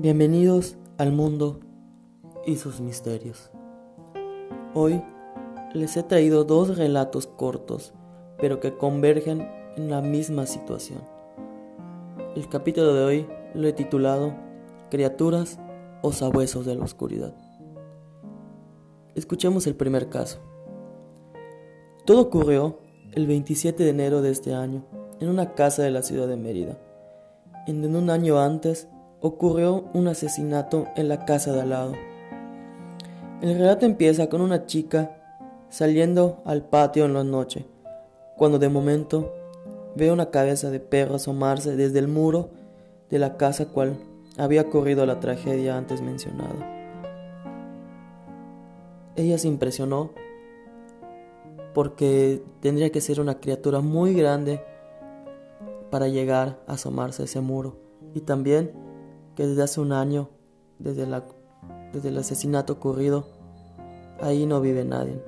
Bienvenidos al mundo y sus misterios. Hoy les he traído dos relatos cortos, pero que convergen en la misma situación. El capítulo de hoy lo he titulado Criaturas o sabuesos de la oscuridad. Escuchemos el primer caso. Todo ocurrió el 27 de enero de este año en una casa de la ciudad de Mérida, en donde un año antes ocurrió un asesinato en la casa de al lado. El relato empieza con una chica saliendo al patio en la noche, cuando de momento ve una cabeza de perro asomarse desde el muro de la casa cual había ocurrido la tragedia antes mencionada. Ella se impresionó porque tendría que ser una criatura muy grande para llegar a asomarse a ese muro y también que desde hace un año, desde, la, desde el asesinato ocurrido, ahí no vive nadie.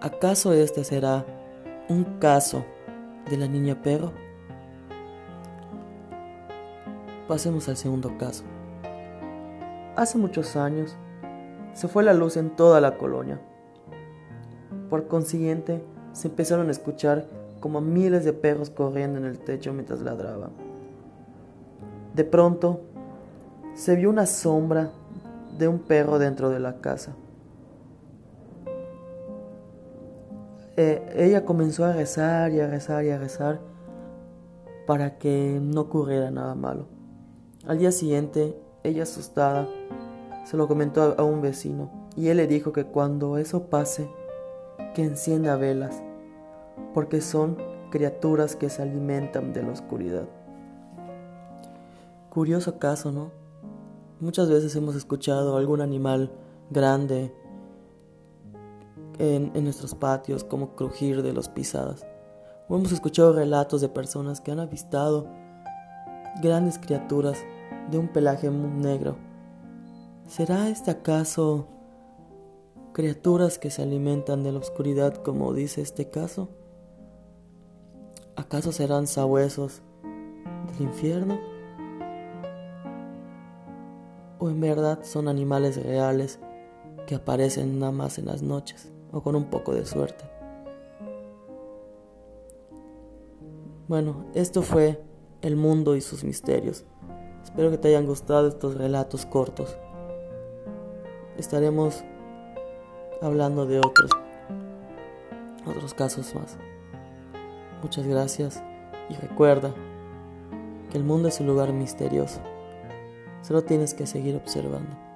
¿Acaso este será un caso de la niña perro? Pasemos al segundo caso. Hace muchos años se fue la luz en toda la colonia. Por consiguiente, se empezaron a escuchar como miles de perros corriendo en el techo mientras ladraban. De pronto, se vio una sombra de un perro dentro de la casa. Eh, ella comenzó a rezar y a rezar y a rezar para que no ocurriera nada malo. Al día siguiente, ella asustada, se lo comentó a un vecino y él le dijo que cuando eso pase, que encienda velas, porque son criaturas que se alimentan de la oscuridad. Curioso caso, ¿no? Muchas veces hemos escuchado algún animal grande en, nuestros patios como crujir de los pisadas. O hemos escuchado relatos de personas que han avistado grandes criaturas de un pelaje muy negro. ¿Será este acaso criaturas que se alimentan de la oscuridad como dice este caso? ¿Acaso serán sabuesos del infierno? O en verdad son animales reales que aparecen nada más en las noches o con un poco de suerte. Bueno, esto fue el mundo y sus misterios. Espero que te hayan gustado estos relatos cortos. Estaremos hablando de otros otros casos más. Muchas gracias y recuerda que el mundo es un lugar misterioso. Solo tienes que seguir observando.